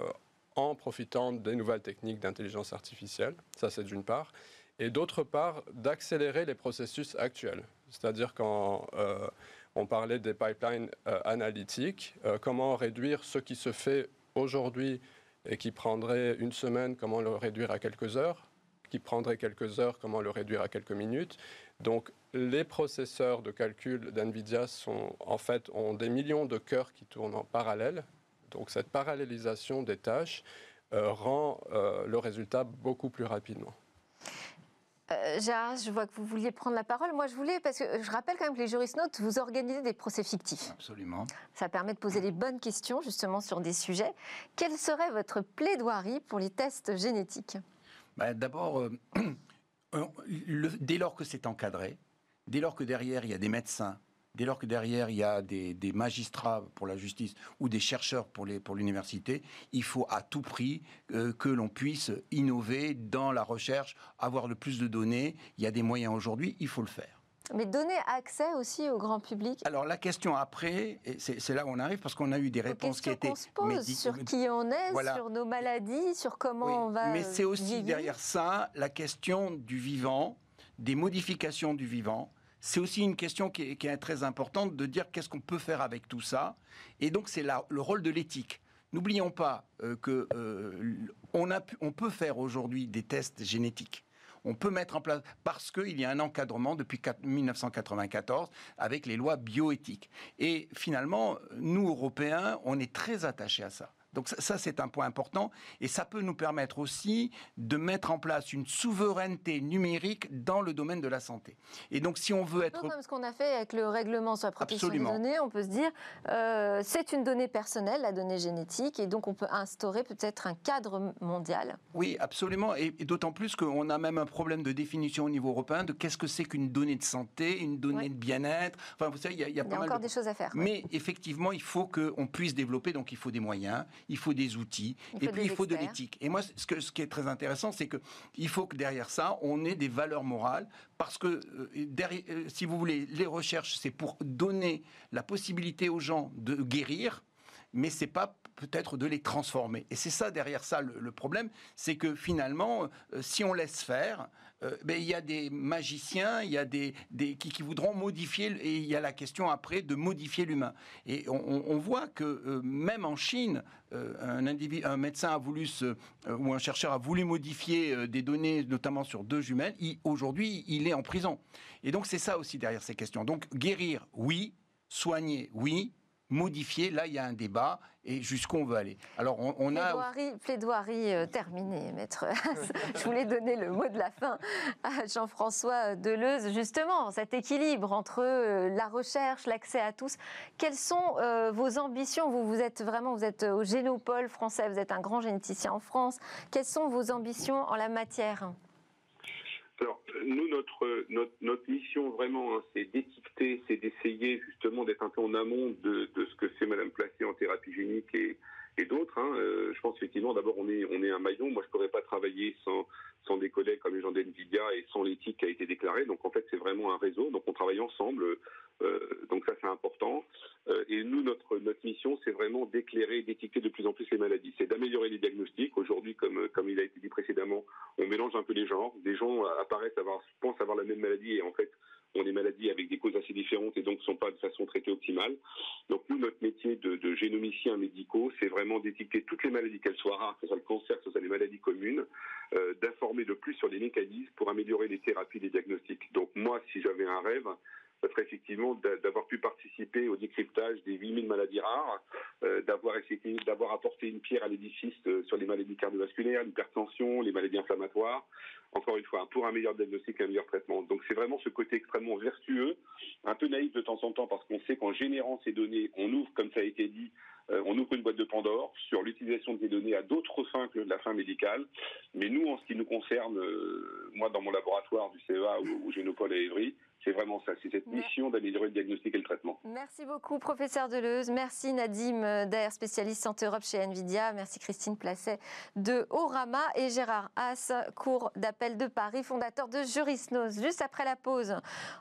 en profitant des nouvelles techniques d'intelligence artificielle. Ça, c'est d'une part. Et d'autre part, d'accélérer les processus actuels. C'est-à-dire quand euh, on parlait des pipelines analytiques, comment réduire ce qui se fait aujourd'hui et qui prendrait une semaine, comment le réduire à quelques heures, qui prendrait quelques heures, comment le réduire à quelques minutes. Donc les processeurs de calcul d'NVIDIA sont, en fait, ont des millions de cœurs qui tournent en parallèle. Donc cette parallélisation des tâches euh, rend euh, le résultat beaucoup plus rapidement. Euh, Gérard, je vois que vous vouliez prendre la parole. Moi, je voulais, parce que je rappelle quand même que les juristes notes, vous organisez des procès fictifs. Absolument. Ça permet de poser les bonnes questions, justement, sur des sujets. Quelle serait votre plaidoirie pour les tests génétiques? Bah, D'abord, <clears throat> dès lors que c'est encadré, dès lors que derrière il y a des médecins, dès lors que derrière il y a des, magistrats pour la justice ou des chercheurs pour, l'université, il faut à tout prix euh, que l'on puisse innover dans la recherche, avoir le plus de données. Il y a des moyens aujourd'hui, il faut le faire. Mais donner accès aussi au grand public Alors la question après, c'est là où on arrive parce qu'on a eu des réponses qui étaient... se pose sur qui on est, sur nos maladies, sur comment on va... Mais c'est aussi derrière ça la question du vivant, des modifications du vivant. C'est aussi une question qui est, très importante de dire qu'est-ce qu'on peut faire avec tout ça. Et donc c'est le rôle de l'éthique. N'oublions pas euh, que euh, on, peut faire aujourd'hui des tests génétiques on peut mettre en place, parce qu'il y a un encadrement depuis 1994 avec les lois bioéthiques. Et finalement, nous, Européens, on est très attachés à ça. Donc ça, c'est un point important et ça peut nous permettre aussi de mettre en place une souveraineté numérique dans le domaine de la santé. Et donc si on veut être... Comme ce qu'on a fait avec le règlement sur la protection des données, on peut se dire euh, c'est une donnée personnelle, la donnée génétique, et donc on peut instaurer peut-être un cadre mondial. Oui, absolument, et, d'autant plus qu'on a même un problème de définition au niveau européen de qu'est-ce que c'est qu'une donnée de santé, une donnée de bien-être. Enfin, vous savez, il y a, il y a, encore des choses à faire. Mais effectivement, il faut qu'on puisse développer, donc il faut des moyens, il faut des outils, et puis il faut de l'éthique. Et moi, ce, que, ce qui est très intéressant, c'est qu'il faut que derrière ça, on ait des valeurs morales, parce que, euh, derrière, euh, si vous voulez, les recherches, c'est pour donner la possibilité aux gens de guérir, mais c'est pas peut-être de les transformer. Et c'est ça derrière ça le, problème, c'est que finalement, euh, si on laisse faire, euh, il y a des magiciens, il y a des, qui, voudront modifier, et il y a la question après de modifier l'humain. Et on, voit que euh, même en Chine, un, un, médecin a voulu ou un chercheur a voulu modifier des données, notamment sur deux jumelles. Aujourd'hui, il est en prison. Et donc c'est ça aussi derrière ces questions. Donc guérir, oui. Soigner, oui modifier, là il y a un débat et jusqu'où on veut aller. Alors on, a plaidoirie euh, terminée, maître. <laughs> Je voulais donner le mot de la fin à Jean-François Deleuze. Justement, cet équilibre entre euh, la recherche, l'accès à tous. Quelles sont euh, vos ambitions? Vous, vous êtes vraiment, vous êtes au Génopole français. Vous êtes un grand généticien en France. Quelles sont vos ambitions en la matière? Alors, nous, notre, notre, mission vraiment, hein, c'est d'étiqueter, c'est d'essayer justement d'être un peu en amont de, ce que fait Madame Placé en thérapie génique et, d'autres. Hein. Euh, je pense effectivement, d'abord, on est, un maillon. Moi, je ne pourrais pas travailler sans, des collègues comme les gens d'NVIDIA et sans l'éthique qui a été déclarée. Donc, en fait, c'est vraiment un réseau. Donc, on travaille ensemble. Euh, donc, ça, c'est important. Euh, et nous, notre, mission, c'est vraiment d'éclairer et d'étiqueter de plus en plus les maladies. C'est d'améliorer les diagnostics. Aujourd'hui, comme, comme il a été dit précédemment, on mélange un peu les genres. Des gens apparaissent avoir, pensent avoir la même maladie et en fait, ont des maladies avec des causes assez différentes et donc ne sont pas de façon traitée optimale. Donc nous, notre métier de, de génomiciens médicaux, c'est vraiment d'étiqueter toutes les maladies, qu'elles soient rares, que ce soit le cancer, que ce soit les maladies communes, euh, d'informer le plus sur les mécanismes pour améliorer les thérapies, les diagnostics. Donc moi, si j'avais un rêve, ce serait effectivement d'avoir pu participer au décryptage des 8000 maladies rares, euh, d'avoir essayé, d'avoir apporté une pierre à l'édifice euh, sur les maladies cardiovasculaires, l'hypertension, les maladies inflammatoires. Encore une fois, pour un meilleur diagnostic et un meilleur traitement. Donc c'est vraiment ce côté extrêmement vertueux, un peu naïf de temps en temps parce qu'on sait qu'en générant ces données, on ouvre, comme ça a été dit, on ouvre une boîte de Pandore sur l'utilisation de ces données à d'autres fins que la fin médicale. Mais nous, en ce qui nous concerne, moi dans mon laboratoire du CEA ou, ou Génopole à Évry, c'est vraiment ça, c'est cette mission d'améliorer le diagnostic et le traitement. Merci beaucoup, professeur Deleuze. Merci Nadim Daer, spécialiste santé Europe chez Nvidia. Merci Christine Placet de Orama et Gérard Haas, cours d'appel de Paris, fondateur de Jurisnose. Juste après la pause,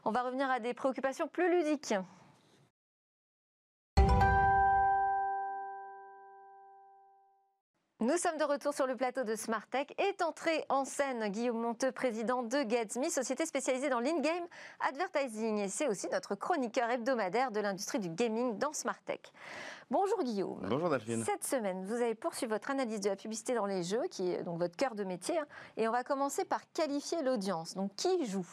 on va revenir à des préoccupations plus ludiques. Nous sommes de retour sur le plateau de Smartech. Est entré en scène Guillaume Monteux, président de GetMe, société spécialisée dans l'in-game advertising. Et c'est aussi notre chroniqueur hebdomadaire de l'industrie du gaming dans Smartech. Bonjour Guillaume. Bonjour Delphine. Cette semaine, vous avez poursuivi votre analyse de la publicité dans les jeux, qui est donc votre cœur de métier. Hein. Et on va commencer par qualifier l'audience. Donc qui joue?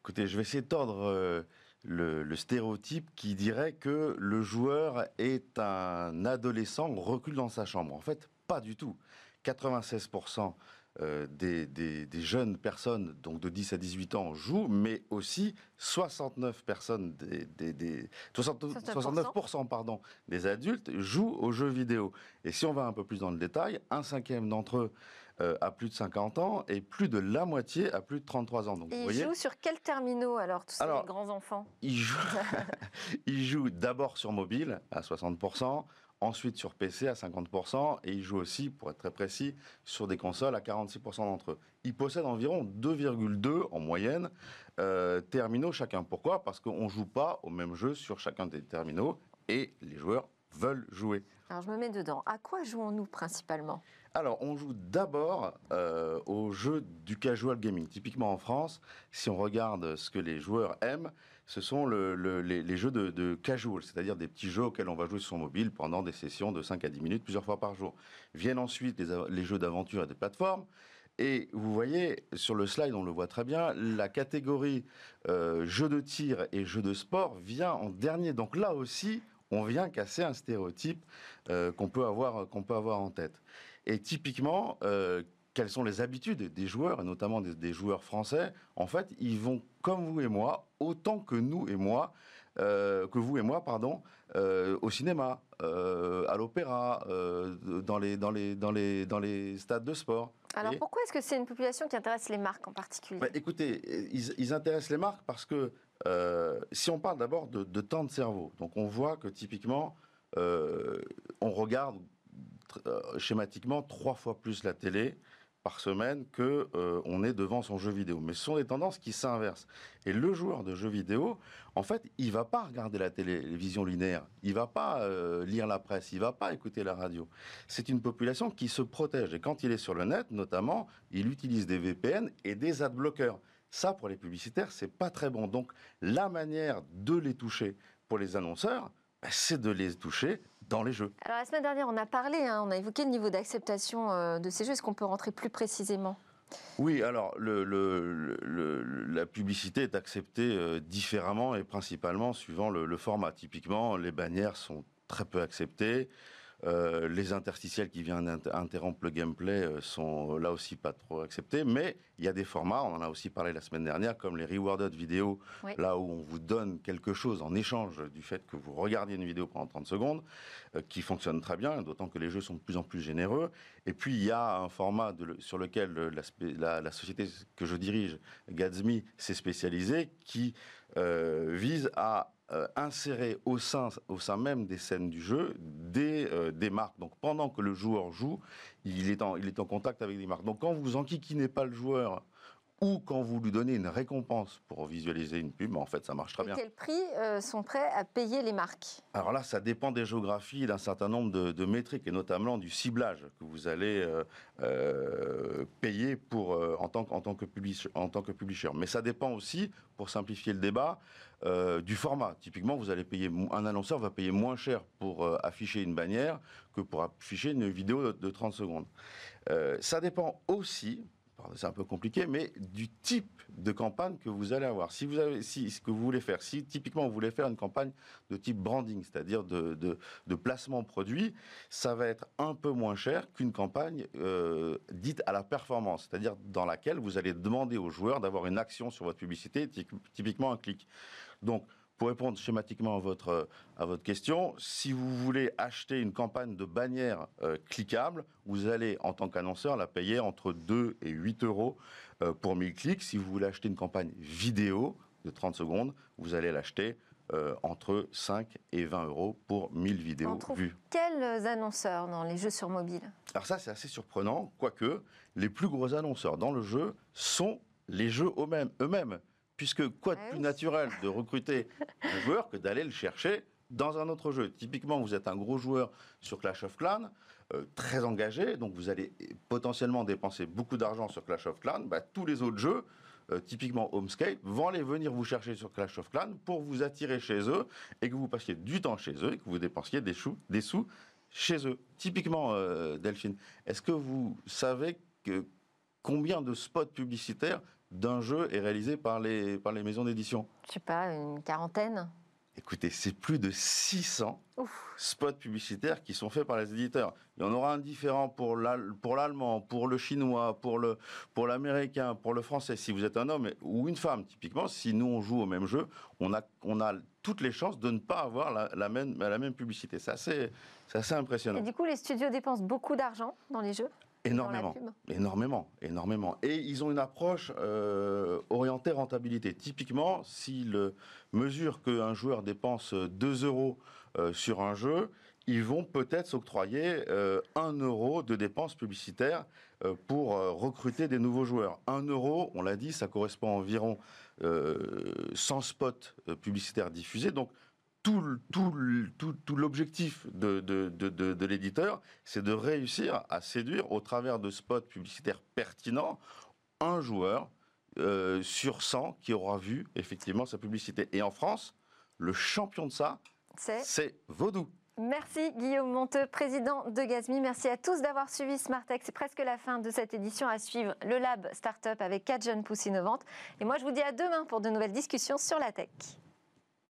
Écoutez, je vais essayer de tordre. Euh, le, le, stéréotype qui dirait que le joueur est un adolescent recul dans sa chambre. En fait, pas du tout. 96% euh, des, des, jeunes personnes, donc de 10 à 18 ans, jouent, mais aussi 69 personnes, des, 69%, pardon, des adultes jouent aux jeux vidéo. Et si on va un peu plus dans le détail, un cinquième d'entre eux euh, a plus de 50 ans et plus de la moitié a plus de 33 ans. Donc, et ils jouent sur quels terminaux alors, tous ces grands enfants? Ils jouent, <laughs> ils jouent d'abord sur mobile à 60%, ensuite sur PC à 50%, et ils jouent aussi, pour être très précis, sur des consoles à 46% d'entre eux. Ils possèdent environ 2,2 en moyenne euh, terminaux chacun. Pourquoi? Parce qu'on ne joue pas au même jeu sur chacun des terminaux, et les joueurs veulent jouer. Alors je me mets dedans. À quoi jouons-nous principalement? Alors, on joue d'abord euh, aux jeux du casual gaming. Typiquement en France, si on regarde ce que les joueurs aiment, ce sont les, jeux de, casual, c'est-à-dire des petits jeux auxquels on va jouer sur son mobile pendant des sessions de 5 à 10 minutes, plusieurs fois par jour. Viennent ensuite les, jeux d'aventure et de plateforme. Et vous voyez, sur le slide, on le voit très bien, la catégorie euh, jeux de tir et jeux de sport vient en dernier. Donc là aussi, on vient casser un stéréotype euh, qu'on peut, avoir, peut avoir en tête. Et typiquement, euh, quelles sont les habitudes des joueurs, et notamment des, joueurs français, en fait, ils vont comme vous et moi, autant que nous et moi, euh, que vous et moi, pardon, euh, au cinéma, euh, à l'opéra, dans, les, dans, les, dans, les, dans les stades de sport. Alors pourquoi est-ce que c'est une population qui intéresse les marques en particulier? Bah, Écoutez, ils, intéressent les marques parce que si on parle d'abord de, de, temps de cerveau, donc on voit que typiquement, on regarde schématiquement trois fois plus la télé par semaine que euh, on est devant son jeu vidéo. Mais ce sont des tendances qui s'inversent. Et le joueur de jeux vidéo, en fait, il va pas regarder la télévision linéaire, il va pas euh, lire la presse, il va pas écouter la radio. C'est une population qui se protège. Et quand il est sur le net, notamment, il utilise des VPN et des adblockers. Ça, pour les publicitaires, c'est pas très bon. Donc, la manière de les toucher pour les annonceurs, bah, c'est de les toucher dans les jeux. Alors la semaine dernière, on a parlé, hein, on a évoqué le niveau d'acceptation euh, de ces jeux. Est-ce qu'on peut rentrer plus précisément? Oui, alors le, la publicité est acceptée euh, différemment et principalement suivant le, format. Typiquement, les bannières sont très peu acceptées. Euh, les interstitiels qui viennent interrompre le gameplay euh, sont là aussi pas trop acceptés, mais il y a des formats, on en a aussi parlé la semaine dernière, comme les rewarded vidéos, là où on vous donne quelque chose en échange du fait que vous regardiez une vidéo pendant 30 secondes, euh, qui fonctionne très bien, d'autant que les jeux sont de plus en plus généreux. Et puis il y a un format sur lequel la, la, société que je dirige, Gatsby, s'est spécialisée, qui vise à euh, insérer au sein, au sein même des scènes du jeu des, euh, des marques. Donc pendant que le joueur joue, il est, en, il est en contact avec des marques. Donc quand vous enquiquinez pas le joueur ou quand vous lui donnez une récompense pour visualiser une pub, en fait, ça marche très bien. Quel prix euh, sont prêts à payer les marques? Alors là, ça dépend des géographies, d'un certain nombre de, métriques, et notamment du ciblage que vous allez euh, euh, payer pour, en, tant, en, tant que en tant que publisher. Mais ça dépend aussi, pour simplifier le débat, du format. Typiquement, vous allez payer, un annonceur va payer moins cher pour afficher une bannière que pour afficher une vidéo de, de 30 secondes. ça dépend aussi, c'est un peu compliqué, mais du type de campagne que vous allez avoir. Si vous avez, si ce que vous voulez faire, si typiquement vous voulez faire une campagne de type branding, c'est-à-dire de, de, placement produit, ça va être un peu moins cher qu'une campagne euh, dite à la performance, c'est-à-dire dans laquelle vous allez demander aux joueurs d'avoir une action sur votre publicité, typiquement un clic. Donc, pour répondre schématiquement à votre, à votre question, si vous voulez acheter une campagne de bannière euh, cliquable, vous allez, en tant qu'annonceur, la payer entre 2 et 8 euros euh, pour 1000 clics. Si vous voulez acheter une campagne vidéo de 30 secondes, vous allez l'acheter euh, entre 5 et 20 euros pour 1000 vidéos vues. Quels annonceurs dans les jeux sur mobile? Alors ça, c'est assez surprenant, quoique les plus gros annonceurs dans le jeu sont les jeux eux-mêmes. Puisque quoi de plus naturel de recruter un joueur que d'aller le chercher dans un autre jeu? Typiquement, vous êtes un gros joueur sur Clash of Clans, euh, très engagé, donc vous allez potentiellement dépenser beaucoup d'argent sur Clash of Clans. Bah, tous les autres jeux, euh, typiquement Homescape, vont aller venir vous chercher sur Clash of Clans pour vous attirer chez eux et que vous passiez du temps chez eux et que vous dépensiez des, des sous chez eux. Typiquement, euh, Delphine, est-ce que vous savez que combien de spots publicitaires d'un jeu est réalisé par les, par les maisons d'édition Je sais pas, une quarantaine Écoutez, c'est plus de 600 spots publicitaires qui sont faits par les éditeurs. Il y en aura un différent pour l'allemand, pour le chinois, pour le pour l'américain, pour le français. Si vous êtes un homme ou une femme, typiquement, si nous on joue au même jeu, on a on a toutes les chances de ne pas avoir la, la même la même publicité. C'est assez c'est assez impressionnant. Et du coup, les studios dépensent beaucoup d'argent dans les jeux? Énormément, énormément, énormément. Et ils ont une approche euh, orientée rentabilité. Typiquement, s'ils mesurent qu'un joueur dépense 2 euros euh, sur un jeu, ils vont peut-être s'octroyer euh, un euro de dépenses publicitaires euh, pour euh, recruter des nouveaux joueurs. Un euro, on l'a dit, ça correspond à environ 100 spots publicitaires diffusés. Donc, tout, l'objectif de, de l'éditeur, c'est de réussir à séduire, au travers de spots publicitaires pertinents, un joueur sur 100 qui aura vu effectivement sa publicité. Et en France, le champion de ça, c'est Vaudou. Merci Guillaume Monteux, président de Gazmi. Merci à tous d'avoir suivi Smartech. C'est presque la fin de cette édition à suivre le Lab Startup avec quatre jeunes pousses innovantes. Et moi, je vous dis à demain pour de nouvelles discussions sur la tech.